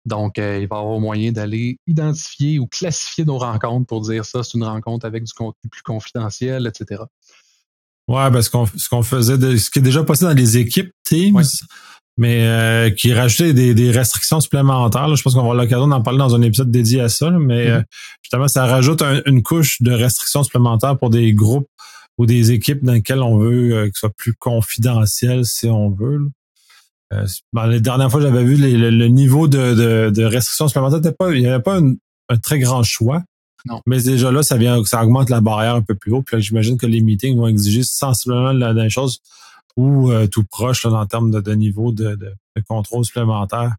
Donc, euh, il va y avoir moyen d'aller identifier ou classifier nos rencontres pour dire ça, c'est une rencontre avec du contenu plus confidentiel, etc. Ouais, ben ce qu'on ce qu'on faisait, de, ce qui est déjà passé dans les équipes Teams, mais euh, qui rajoutait des, des, restrictions supplémentaires. Je pense qu'on va avoir l'occasion d'en parler dans un épisode dédié à ça, mais mm-hmm. euh, justement, ça rajoute une couche de restrictions supplémentaires pour des groupes ou des équipes dans lesquelles on veut que ce soit plus confidentiel, si on veut. Euh, ben, les dernières fois, j'avais vu le, niveau de, de, de restrictions supplémentaires, pas, il n'y avait pas un très grand choix. Non. Mais déjà là, ça vient, ça augmente la barrière un peu plus haut. Puis j'imagine que les meetings vont exiger sensiblement la, même chose ou euh, tout proche là, en termes de, de niveau de, de, contrôle supplémentaire.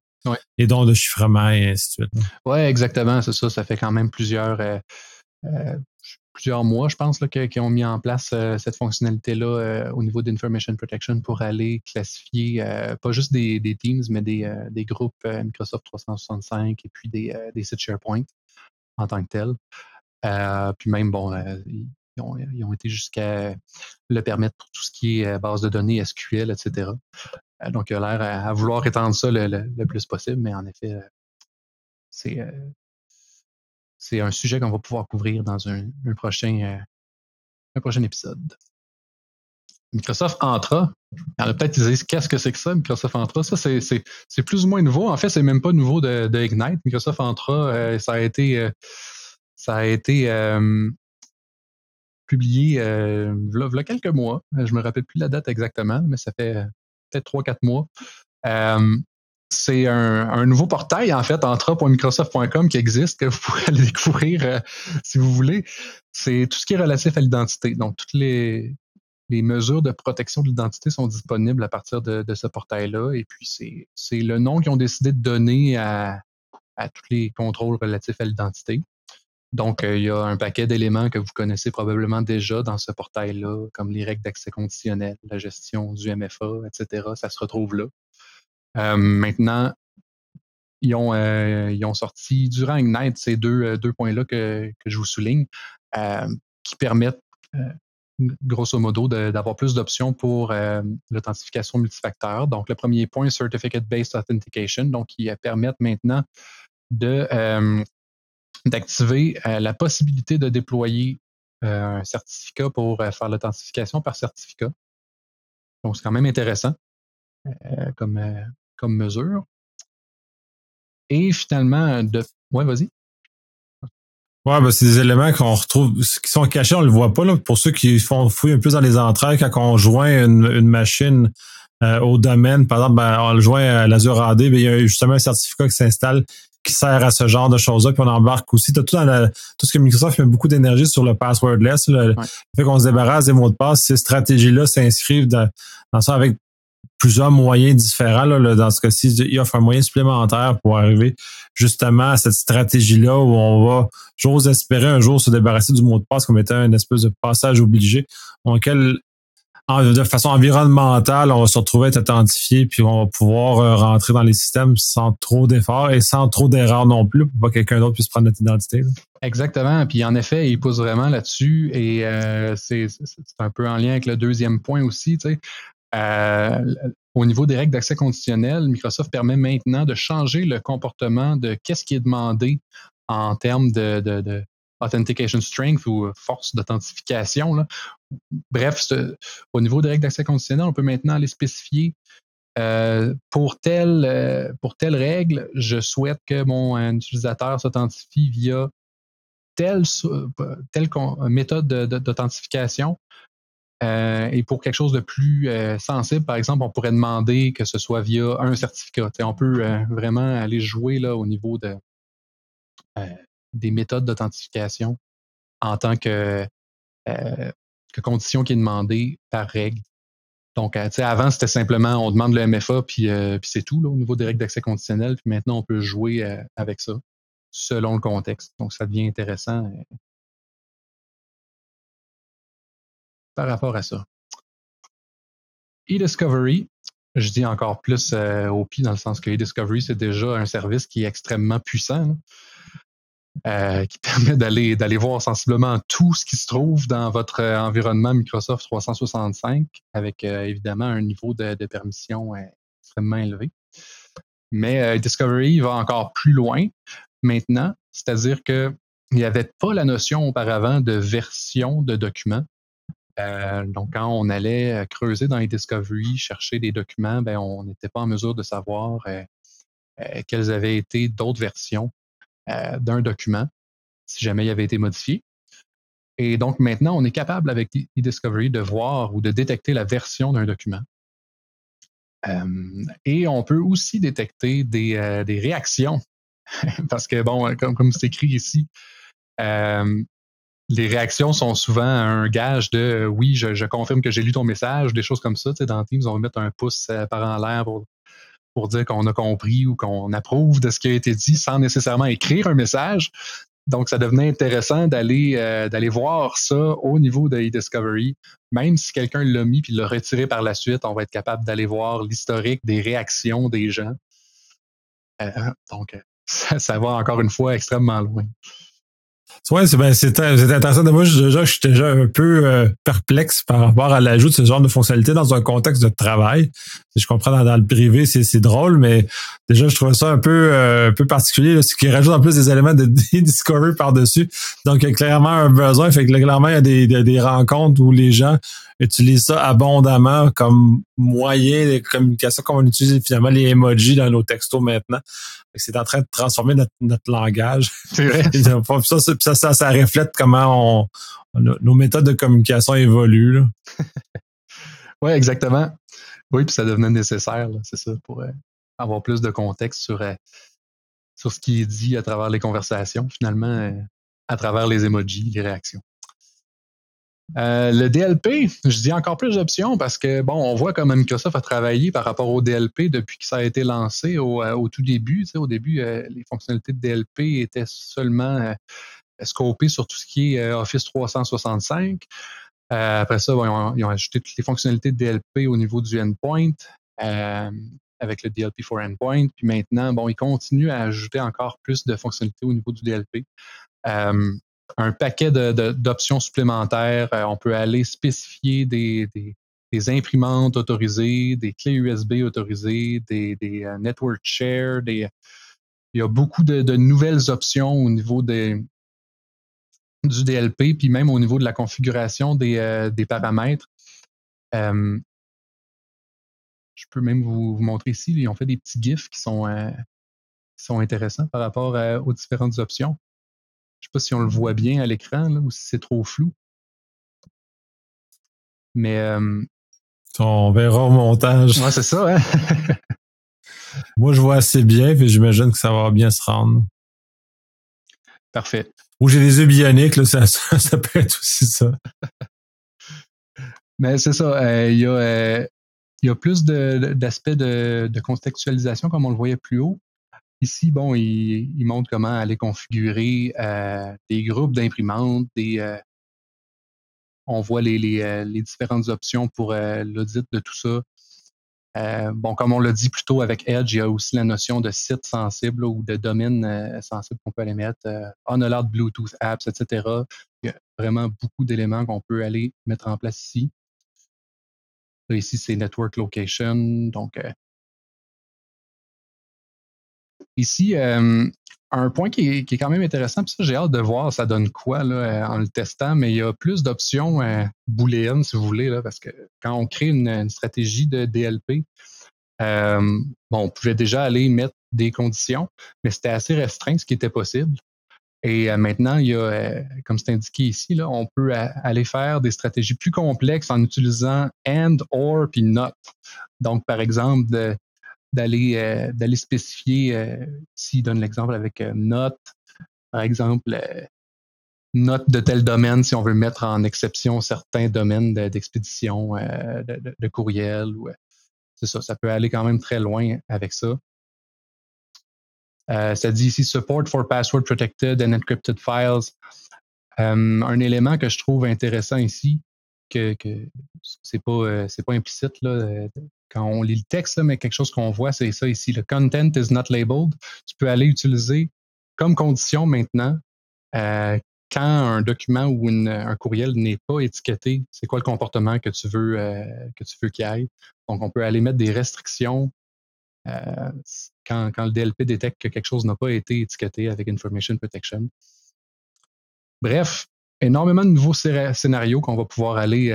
Et donc de chiffrement et ainsi de suite. Oui, exactement, c'est ça. Ça fait quand même plusieurs euh, euh plusieurs mois, je pense, qui ont mis en place cette fonctionnalité-là au niveau d'Information Protection pour aller classifier pas juste des, Teams, mais des, des groupes Microsoft 365 et puis des, des sites SharePoint en tant que tel. puis même, bon, ils ont, été jusqu'à le permettre pour tout ce qui est base de données, SQL, etc. donc, il a l'air à, vouloir étendre ça le plus possible, mais en effet, c'est c'est un sujet qu'on va pouvoir couvrir dans un, prochain, euh, un prochain épisode. Microsoft Entra. Il a peut-être qui disent qu'est-ce que c'est que ça, Microsoft Entra? Ça, c'est plus ou moins nouveau. En fait, c'est même pas nouveau de, de Ignite. Microsoft Entra, euh, ça a été, euh, ça a été publié il y a quelques mois. Je me rappelle plus la date exactement, mais ça fait peut-être 3-4 mois c'est un, nouveau portail, en fait, entra.microsoft.com qui existe, que vous pourrez aller découvrir euh, si vous voulez. C'est tout ce qui est relatif à l'identité. Donc, toutes les, mesures de protection de l'identité sont disponibles à partir de, ce portail-là. Et puis, c'est le nom qu'ils ont décidé de donner à, tous les contrôles relatifs à l'identité. Donc, euh, il y a un paquet d'éléments que vous connaissez probablement déjà dans ce portail-là, comme les règles d'accès conditionnel, la gestion du MFA, etc. Ça se retrouve là. Euh, maintenant, ils ont, euh, ils ont sorti durant Ignite ces deux, euh, points-là que, que je vous souligne, qui permettent grosso modo, d'avoir plus d'options pour l'authentification multifacteur. Donc, le premier point, Certificate-Based Authentication, donc qui permettent maintenant de d'activer la possibilité de déployer un certificat pour faire l'authentification par certificat. Donc, c'est quand même intéressant comme, comme mesure. Et finalement, de. Ouais, vas-y. Ouais, ben, c'est des éléments qu'on retrouve, qui sont cachés, on le voit pas, là. Pour ceux qui font fouiller un peu dans les entrailles, quand on joint une, machine euh, au domaine, par exemple, ben, on le joint à l'Azure AD, ben, il y a justement un certificat qui s'installe qui sert à ce genre de choses-là, puis on embarque aussi. As tout, dans tout ce que Microsoft met beaucoup d'énergie sur le passwordless, le, fait qu'on se débarrasse des mots de passe, ces stratégies-là s'inscrivent dans, dans ça avec plusieurs moyens différents. Là, dans ce cas-ci, il offre un moyen supplémentaire pour arriver justement à cette stratégie-là où on va, j'ose espérer un jour se débarrasser du mot de passe comme étant une espèce de passage obligé, auquel de façon environnementale, on va se retrouver être authentifié, puis on va pouvoir euh, rentrer dans les systèmes sans trop d'efforts et sans trop d'erreurs non plus, pour pas que quelqu'un d'autre puisse prendre notre identité. Exactement. Puis en effet, il pousse vraiment là-dessus et euh, c'est un peu en lien avec le deuxième point aussi. Tu sais. Euh, au niveau des règles d'accès conditionnel, Microsoft permet maintenant de changer le comportement de qu'est-ce qui est demandé en termes de, de, authentication strength ou force d'authentification. Bref, au niveau des règles d'accès conditionnel, on peut maintenant aller spécifier euh, pour, telle, euh, pour telle règle, je souhaite que mon utilisateur s'authentifie via telle, méthode d'authentification euh, et pour quelque chose de plus euh, sensible, par exemple, on pourrait demander que ce soit via un certificat. on peut euh, vraiment aller jouer là, au niveau de, des méthodes d'authentification en tant que, que condition qui est demandée par règle. Donc, avant, c'était simplement on demande le MFA, puis, puis c'est tout au niveau des règles d'accès conditionnel. Puis maintenant, on peut jouer avec ça selon le contexte. Donc, ça devient intéressant par rapport à ça. eDiscovery, je dis encore plus euh, au pied dans le sens que eDiscovery, c'est déjà un service qui est extrêmement puissant, euh, qui permet d'aller, d'aller voir sensiblement tout ce qui se trouve dans votre euh, environnement Microsoft 365 avec évidemment un niveau de, permission extrêmement élevé. Mais eDiscovery va encore plus loin maintenant, c'est-à-dire qu'il n'y avait pas la notion auparavant de version de documents. Euh, donc, quand on allait euh, creuser dans les discoveries, chercher des documents, ben, on n'était pas en mesure de savoir euh, quelles avaient été d'autres versions d'un document, si jamais il avait été modifié. Et donc, maintenant, on est capable avec eDiscovery de voir ou de détecter la version d'un document. et on peut aussi détecter des, réactions. Parce que, bon, comme, c'est écrit ici, les réactions sont souvent un gage de euh, oui, je, confirme que j'ai lu ton message, des choses comme ça. Tu sais, dans Teams, on mettre un pouce euh, par en l'air pour, pour dire qu'on a compris ou qu'on approuve de ce qui a été dit sans nécessairement écrire un message. Donc, ça devenait intéressant d'aller euh, d'aller voir ça au niveau de eDiscovery. Même si quelqu'un l'a mis puis l'a retiré par la suite, on va être capable d'aller voir l'historique des réactions des gens. donc, ça va encore une fois extrêmement loin. Ouais, c'est ben, intéressant. Moi, déjà, je suis déjà un peu euh, perplexe par rapport à l'ajout de ce genre de fonctionnalité dans un contexte de travail. Je comprends dans, le privé, c'est drôle, mais déjà, je trouve ça un peu euh, un peu particulier. ce qui rajoute en plus des éléments de discovery par-dessus. Donc, il y a clairement un besoin. Fait que clairement, il y a des, des rencontres où les gens utilise ça abondamment comme moyen de communication, comme on utilise finalement les emojis dans nos textos maintenant. C'est en train de transformer notre, notre langage. C'est vrai. ça, ça, ça, reflète comment on, nos méthodes de communication évoluent. oui, exactement. Oui, puis ça devenait nécessaire, c'est ça, pour euh, avoir plus de contexte sur, euh, sur ce qui est dit à travers les conversations, finalement, euh, à travers les emojis, les réactions. Le DLP, je dis encore plus d'options parce que, bon, on voit comment Microsoft a travaillé par rapport au DLP depuis que ça a été lancé au, euh, tout début. au début, les fonctionnalités de DLP étaient seulement scopées sur tout ce qui est Office 365. Après ça, ils, ont, ajouté toutes les fonctionnalités de DLP au niveau du endpoint avec le DLP for Endpoint. Puis maintenant, bon, ils continuent à ajouter encore plus de fonctionnalités au niveau du DLP. un paquet d'options supplémentaires. on peut aller spécifier des, imprimantes autorisées, des clés USB autorisées, des, des network share, il y a beaucoup de, nouvelles options au niveau des, du DLP, puis même au niveau de la configuration des, euh, paramètres. Euh, je peux même vous, montrer ici, ils ont fait des petits GIFs qui sont, euh, sont intéressants par rapport aux différentes options. Je ne sais pas si on le voit bien à l'écran ou si c'est trop flou. Mais. on verra au montage. Ouais, c'est ça, hein? Moi, je vois assez bien, et j'imagine que ça va bien se rendre. Parfait. Ou j'ai des yeux bioniques, là, ça, peut être aussi ça. Mais c'est ça. Euh, il y, euh, y, a plus d'aspects de, contextualisation comme on le voyait plus haut. Ici, bon, il, montre comment aller configurer euh, des groupes d'imprimantes, on voit les, différentes options pour l'audit de tout ça. Euh, bon, comme on l'a dit plus tôt avec Edge, il y a aussi la notion de site sensible ou de domaine euh, sensible qu'on peut aller mettre, euh, on Bluetooth apps, etc. Il y a vraiment beaucoup d'éléments qu'on peut aller mettre en place ici. Là, ici, c'est Network Location. Donc, euh, ici, un point qui est, quand même intéressant, puis ça, j'ai hâte de voir ça donne quoi là, en le testant, mais il y a plus d'options euh, booléennes, si vous voulez, là, parce que quand on crée une, stratégie de DLP, euh, bon, on pouvait déjà aller mettre des conditions, mais c'était assez restreint ce qui était possible. Et euh, maintenant, il y a, euh, comme c'est indiqué ici, là, on peut aller faire des stratégies plus complexes en utilisant and, or, puis not. Donc, par exemple, de, d'aller euh, d'aller spécifier, euh, s'il donne l'exemple avec euh, note, par exemple, note de tel domaine si on veut mettre en exception certains domaines d'expédition de, courriel. Ou, c'est ça, ça peut aller quand même très loin avec ça. ça dit ici support for password protected and encrypted files. un élément que je trouve intéressant ici, que, que c'est pas c'est pas implicite là, quand on lit le texte, mais quelque chose qu'on voit, c'est ça ici. Le content is not labeled. Tu peux aller utiliser comme condition maintenant euh, quand un document ou un courriel n'est pas étiqueté, c'est quoi le comportement que tu veux euh, que tu veux qu'il aille. Donc, on peut aller mettre des restrictions euh, quand, quand, le DLP détecte que quelque chose n'a pas été étiqueté avec Information Protection. Bref, énormément de nouveaux scénarios qu'on va pouvoir aller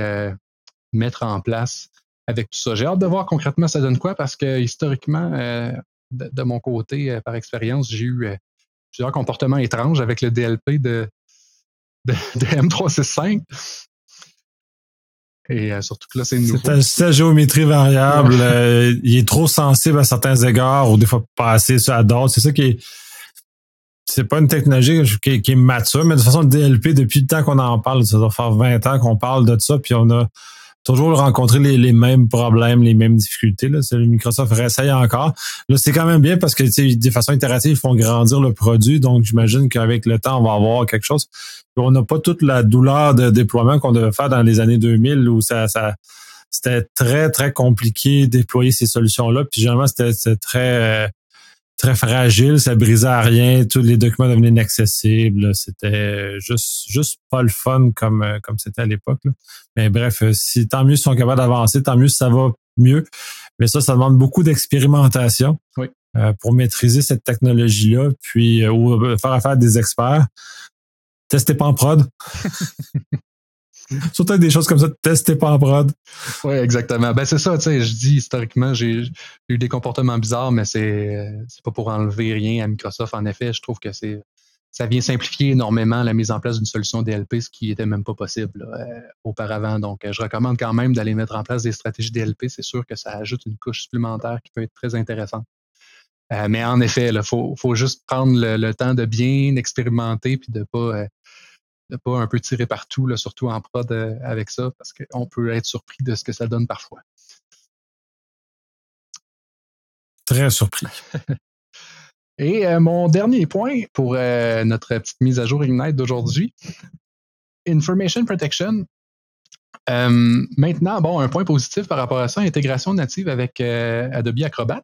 mettre en place avec tout ça. J'ai hâte de voir concrètement ça donne quoi parce que historiquement, euh, de, mon côté, euh, par expérience, j'ai eu euh, plusieurs comportements étranges avec le DLP de, de, M365. Et surtout que là, c'est nouveau. C'est ta géométrie variable. il est trop sensible à certains égards ou des fois pas assez à d'autres. C'est ça qui est. C'est pas une technologie qui est, qui est, mature, mais de toute façon, le DLP, depuis le temps qu'on en parle, ça doit faire 20 ans qu'on parle de ça, puis on a toujours rencontrer les, mêmes problèmes, les mêmes difficultés. Là. Microsoft réessaye encore. Là, c'est quand même bien parce que de façon itérative, ils font grandir le produit. Donc, j'imagine qu'avec le temps, on va avoir quelque chose. on n'a pas toute la douleur de déploiement qu'on devait faire dans les années 2000 où ça, ça c'était très, très compliqué de déployer ces solutions-là. Puis généralement, c'était très très fragile, ça brisait à rien, tous les documents devenaient inaccessibles, c'était juste juste pas le fun comme euh, comme c'était à l'époque. Mais bref, euh, si tant mieux si sont capables d'avancer, tant mieux si ça va mieux. Mais ça, ça demande beaucoup d'expérimentation euh, pour maîtriser cette technologie-là, puis ou faire affaire à des experts. Testez pas en prod. Surtout des choses comme ça, testez pas en prod. Oui, exactement. Ben c'est ça, tu sais, je dis historiquement, j'ai eu des comportements bizarres, mais c'est pas pour enlever rien à Microsoft. En effet, je trouve que c'est ça vient simplifier énormément la mise en place d'une solution DLP, ce qui était même pas possible euh, auparavant. Donc, je recommande quand même d'aller mettre en place des stratégies DLP. C'est sûr que ça ajoute une couche supplémentaire qui peut être très intéressante. Euh, mais en effet, il faut, juste prendre le, temps de bien expérimenter puis de pas euh, de pas un peu tirer partout, là, surtout en prod euh, avec ça, parce qu'on peut être surpris de ce que ça donne parfois. Très surpris. Et euh, mon dernier point pour euh, notre petite mise à jour Ignite d'aujourd'hui, Information Protection. maintenant, bon, un point positif par rapport à ça, intégration native avec Adobe Acrobat.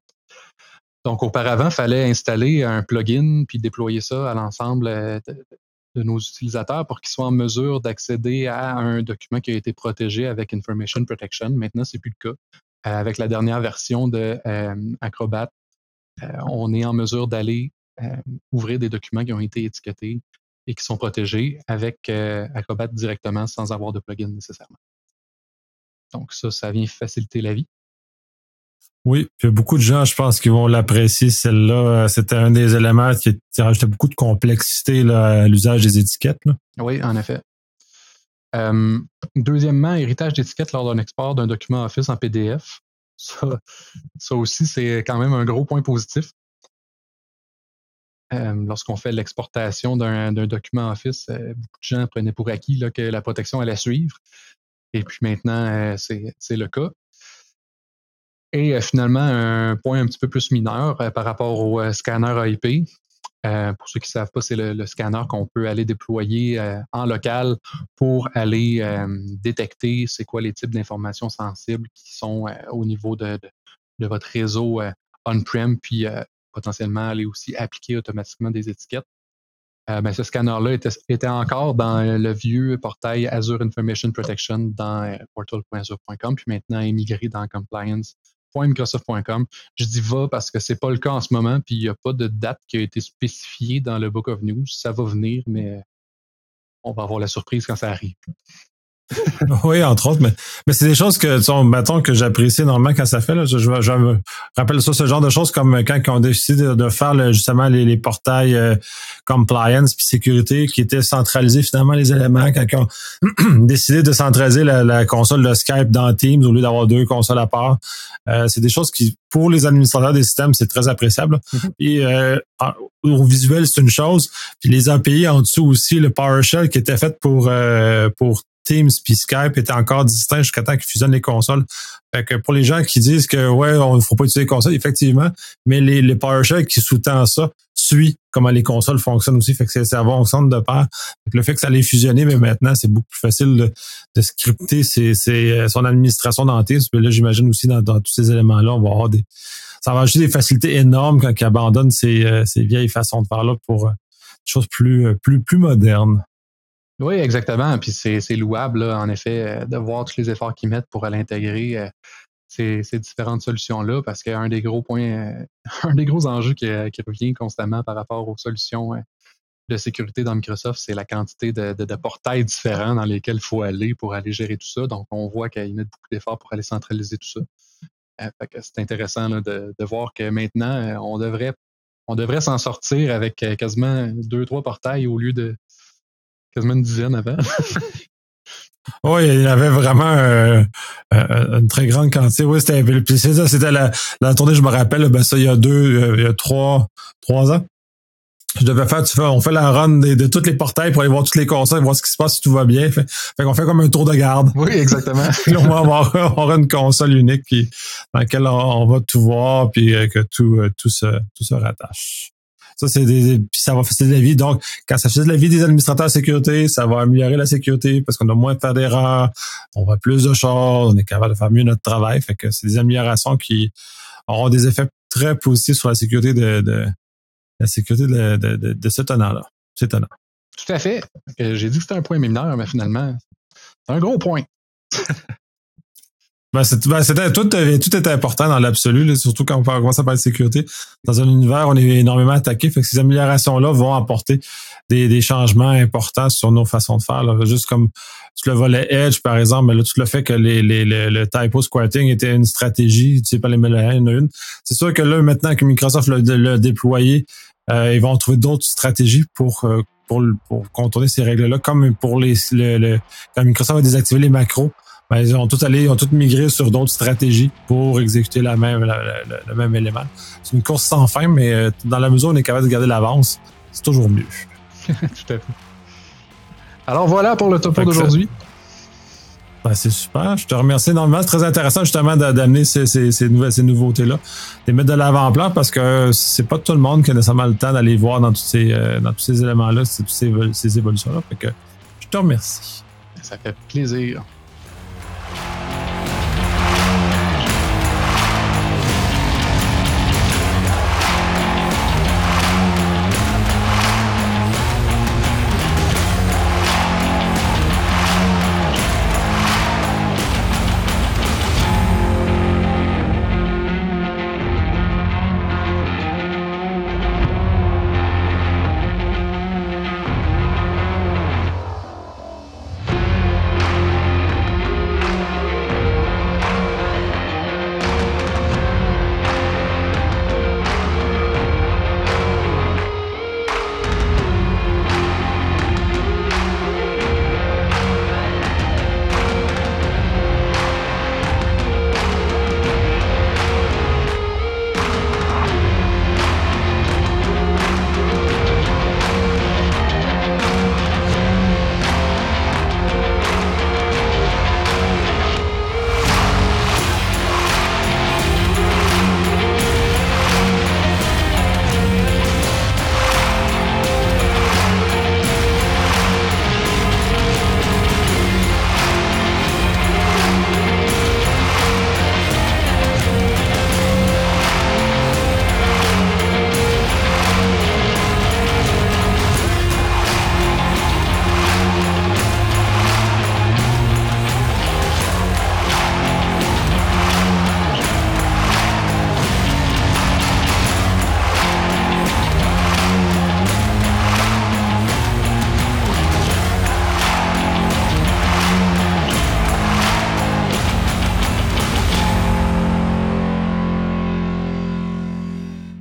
Donc, auparavant, il fallait installer un plugin puis déployer ça à l'ensemble de nos utilisateurs pour qu'ils soient en mesure d'accéder à un document qui a été protégé avec Information Protection. Maintenant, c'est plus le cas. Euh, avec la dernière version de euh, Acrobat, euh, on est en mesure d'aller ouvrir des documents qui ont été étiquetés et qui sont protégés avec Acrobat directement sans avoir de plugin nécessairement. Donc ça, ça vient faciliter la vie. Oui, puis beaucoup de gens, je pense, qui vont l'apprécier, celle-là. C'était un des éléments qui, rajoutait beaucoup de complexité à l'usage des étiquettes. Oui, en effet. Euh, deuxièmement, héritage d'étiquettes lors d'un export d'un document Office en PDF. Ça, aussi, c'est quand même un gros point positif. Euh, lorsqu'on fait l'exportation d'un document Office, euh, beaucoup de gens prenaient pour acquis que la protection allait suivre. Et puis maintenant, c'est le cas. Et finalement, un point un petit peu plus mineur par rapport au scanner IP. Euh, pour ceux qui ne savent pas, c'est le, scanner qu'on peut aller déployer euh, en local pour aller euh, détecter c'est quoi les types d'informations sensibles qui sont au niveau de, votre réseau on-prem, puis potentiellement aller aussi appliquer automatiquement des étiquettes. Ben, ce scanner-là était, encore dans le vieux portail Azure Information Protection dans portal.azure.com, puis maintenant émigré dans Compliance Je dis va parce que c'est pas le cas en ce moment, puis il n'y a pas de date qui a été spécifiée dans le Book of News. Ça va venir, mais on va avoir la surprise quand ça arrive. oui, entre autres, mais, mais c'est des choses que, mettons, que j'apprécie normalement quand ça fait. Là, je, je, me rappelle ça, ce genre de choses comme quand ils ont décidé de, faire justement les, portails euh, compliance puis sécurité qui étaient centralisés finalement les éléments quand ils ont décidé de centraliser la, console de Skype dans Teams au lieu d'avoir deux consoles à part. Euh, c'est des choses qui, pour les administrateurs des systèmes, c'est très appréciable. Et euh, au visuel, c'est une chose. Puis les API en dessous aussi, le PowerShell qui était fait pour pour Teams puis Skype étaient encore distincts jusqu'à temps qu'ils fusionnent les consoles. Fait que pour les gens qui disent que ouais, on ne faut pas utiliser les consoles, effectivement, mais les, les PowerShell qui sous-tend ça suit comment les consoles fonctionnent aussi. Fait que ça va ensemble de pair. le fait que ça allait fusionner, mais maintenant, c'est beaucoup plus facile de, de scripter c'est euh, son administration dans Teams. Puis là, j'imagine aussi dans, tous ces éléments-là, on va avoir des. Ça va ajouter des facilités énormes quand ils abandonnent ces, euh, ces vieilles façons de faire là pour euh, des choses plus, plus, plus modernes. Oui, exactement. Puis c'est louable, en effet, euh, de voir tous les efforts qu'ils mettent pour l'intégrer euh, ces, ces, différentes solutions-là, parce qu'un des gros points, euh, un des gros enjeux qui, revient constamment par rapport aux solutions de sécurité dans Microsoft, c'est la quantité de, portails différents dans lesquels il faut aller pour aller gérer tout ça. Donc, on voit qu'ils mettent beaucoup d'efforts pour aller centraliser tout ça. c'est intéressant de, de, voir que maintenant, on devrait, on devrait s'en sortir avec quasiment deux, trois portails au lieu de quasiment une dizaine avant. oui, il y avait vraiment euh, euh, une très grande quantité. Oui, c'était ça, c'était la, la tournée, je me rappelle, ben ça, il y a deux, euh, il y a trois, trois ans. Je devais faire, tu fais, on fait la run de, de tous les portails pour aller voir toutes les consoles, voir ce qui se passe si tout va bien. Fait, fait qu'on fait comme un tour de garde. Oui, exactement. on va avoir, on une console unique dans laquelle on, va tout voir puis que tout, tout se, tout se rattache. Ça, c'est des, puis ça va faciliter la vie. Donc, quand ça facilite la vie des administrateurs de sécurité, ça va améliorer la sécurité parce qu'on a moins de faire d'erreurs, on voit plus de choses, on est capable de faire mieux notre travail. Fait que c'est des améliorations qui auront des effets très positifs sur la sécurité de, de la sécurité de, de, de, de ce tenant-là. C'est étonnant. Tout à fait. J'ai dit que c'était un point mineur, mais finalement, c'est un gros point. Ben, ben, c'était tout, euh, tout est important dans l'absolu, surtout quand on commence à parler de sécurité. Dans un univers, on est énormément attaqué, fait que ces améliorations-là vont apporter des, des, changements importants sur nos façons de faire. Là. Juste comme tu le volet Edge, par exemple, mais là, tout le fait que les, les, le typo squatting était une stratégie, tu sais pas les mêmes une une. C'est sûr que là, maintenant que Microsoft l'a déployé, euh, ils vont trouver d'autres stratégies pour, euh, pour, pour contourner ces règles-là, comme pour les le, quand Microsoft a désactivé les macros ben, ils ont tout allé, ils ont tout migré sur d'autres stratégies pour exécuter la même, le même élément. C'est une course sans fin, mais euh, dans la mesure où on est capable de garder l'avance, c'est toujours mieux. tout à fait. Alors voilà pour le topo d'aujourd'hui. Ben, c'est super. Je te remercie énormément. C'est très intéressant justement d'amener ces, ces, ces, nouvelles, ces nouveautés-là, de mettre de l'avant-plan parce que c'est pas tout le monde qui a nécessairement le temps d'aller voir dans tous ces, euh, dans tous ces éléments-là, ces, ces évolutions-là. Fait que je te remercie. Ça fait plaisir. Bye.